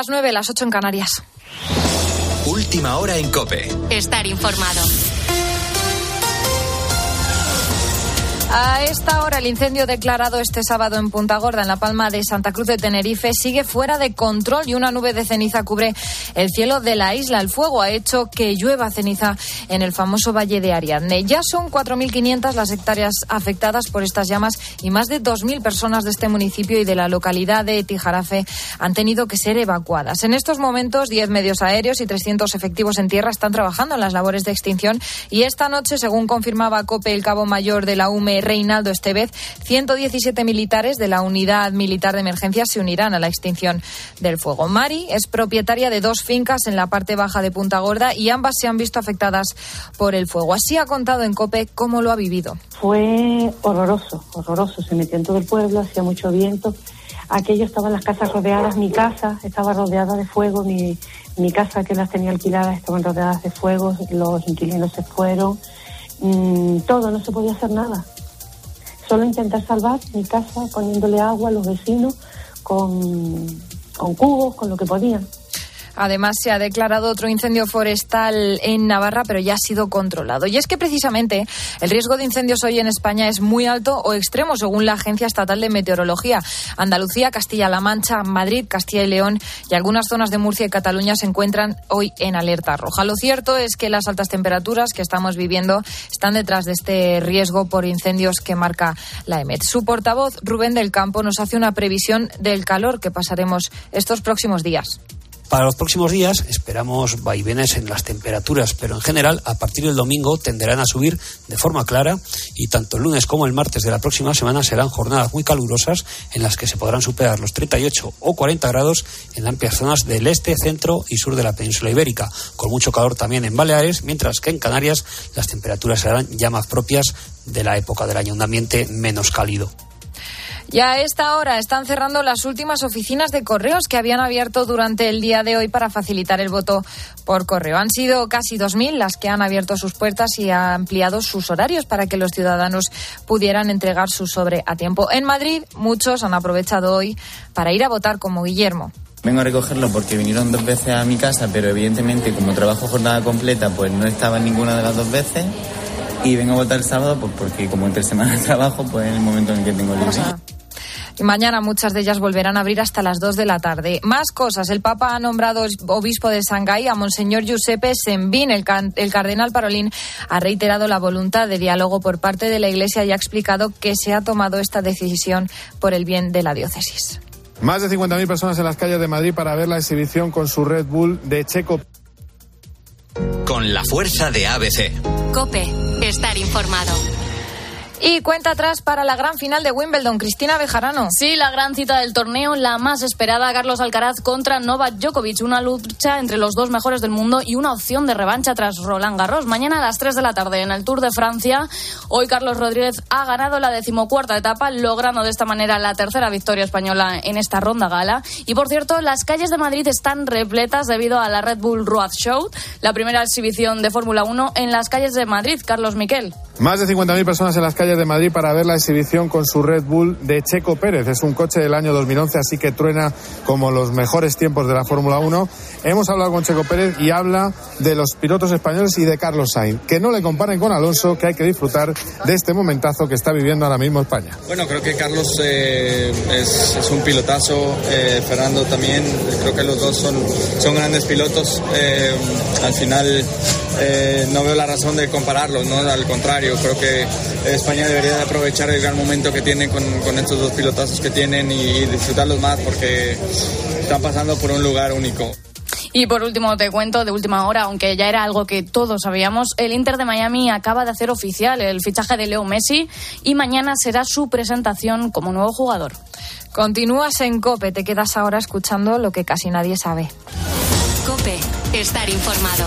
las 9, las 8 en Canarias. Última hora en Cope. Estar informado. A esta hora, el incendio declarado este sábado en Punta Gorda, en la Palma de Santa Cruz de Tenerife, sigue fuera de control y una nube de ceniza cubre el cielo de la isla. El fuego ha hecho que llueva ceniza en el famoso Valle de Ariadne. Ya son 4.500 las hectáreas afectadas por estas llamas y más de 2.000 personas de este municipio y de la localidad de Tijarafe han tenido que ser evacuadas. En estos momentos, 10 medios aéreos y 300 efectivos en tierra están trabajando en las labores de extinción y esta noche, según confirmaba COPE, el cabo mayor de la UME, Reinaldo Estevez, 117 militares de la Unidad Militar de Emergencia se unirán a la extinción del fuego. Mari es propietaria de dos fincas en la parte baja de Punta Gorda y ambas se han visto afectadas por el fuego. Así ha contado en COPE cómo lo ha vivido. Fue horroroso, horroroso. Se metió en todo el pueblo, hacía mucho viento. Aquello estaban las casas rodeadas, mi casa estaba rodeada de fuego, mi, mi casa que las tenía alquiladas estaban rodeadas de fuego, los inquilinos se fueron, mm, todo, no se podía hacer nada solo intentar salvar mi casa poniéndole agua a los vecinos con, con cubos, con lo que podían. Además, se ha declarado otro incendio forestal en Navarra, pero ya ha sido controlado. Y es que precisamente el riesgo de incendios hoy en España es muy alto o extremo, según la Agencia Estatal de Meteorología. Andalucía, Castilla-La Mancha, Madrid, Castilla y León y algunas zonas de Murcia y Cataluña se encuentran hoy en alerta roja. Lo cierto es que las altas temperaturas que estamos viviendo están detrás de este riesgo por incendios que marca la EMET. Su portavoz, Rubén del Campo, nos hace una previsión del calor que pasaremos estos próximos días. Para los próximos días esperamos vaivenes en las temperaturas, pero en general a partir del domingo tenderán a subir de forma clara y tanto el lunes como el martes de la próxima semana serán jornadas muy calurosas en las que se podrán superar los 38 o 40 grados en amplias zonas del este, centro y sur de la península ibérica, con mucho calor también en Baleares, mientras que en Canarias las temperaturas serán ya más propias de la época del año, un ambiente menos cálido. Y a esta hora están cerrando las últimas oficinas de correos que habían abierto durante el día de hoy para facilitar el voto por correo. Han sido casi 2.000 las que han abierto sus puertas y han ampliado sus horarios para que los ciudadanos pudieran entregar su sobre a tiempo. En Madrid, muchos han aprovechado hoy para ir a votar como Guillermo. Vengo a recogerlo porque vinieron dos veces a mi casa, pero evidentemente como trabajo jornada completa, pues no estaba en ninguna de las dos veces. Y vengo a votar el sábado pues porque como entre semana trabajo, pues en el momento en el que tengo libre. Y mañana muchas de ellas volverán a abrir hasta las 2 de la tarde. Más cosas. El Papa ha nombrado obispo de Shanghái a Monseñor Giuseppe Sembin. El, el cardenal Parolín ha reiterado la voluntad de diálogo por parte de la Iglesia y ha explicado que se ha tomado esta decisión por el bien de la diócesis. Más de 50.000 personas en las calles de Madrid para ver la exhibición con su Red Bull de Checo. Con la fuerza de ABC. Cope, estar informado. Y cuenta atrás para la gran final de Wimbledon, Cristina Bejarano. Sí, la gran cita del torneo, la más esperada, Carlos Alcaraz contra Novak Djokovic, una lucha entre los dos mejores del mundo y una opción de revancha tras Roland Garros. Mañana a las 3 de la tarde en el Tour de Francia, hoy Carlos Rodríguez ha ganado la decimocuarta etapa, logrando de esta manera la tercera victoria española en esta ronda gala. Y por cierto, las calles de Madrid están repletas debido a la Red Bull Road Show, la primera exhibición de Fórmula 1 en las calles de Madrid. Carlos Miquel. Más de 50.000 personas en las calles de Madrid para ver la exhibición con su Red Bull de Checo Pérez. Es un coche del año 2011, así que truena como los mejores tiempos de la Fórmula 1. Hemos hablado con Checo Pérez y habla de los pilotos españoles y de Carlos Sainz. Que no le comparen con Alonso, que hay que disfrutar de este momentazo que está viviendo ahora mismo España. Bueno, creo que Carlos eh, es, un pilotazo, eh, Fernando también. Creo que los dos son, son grandes pilotos. Eh, al final no veo la razón de compararlos, ¿no? Al contrario creo que España debería de aprovechar el gran momento que tiene con, estos dos pilotazos que tienen y, disfrutarlos más porque están pasando por un lugar único. Y por último te cuento de última hora, aunque ya era algo que todos sabíamos, el Inter de Miami acaba de hacer oficial el fichaje de Leo Messi y mañana será su presentación como nuevo jugador. Continúas en Cope, te quedas ahora escuchando lo que casi nadie sabe. Cope, estar informado.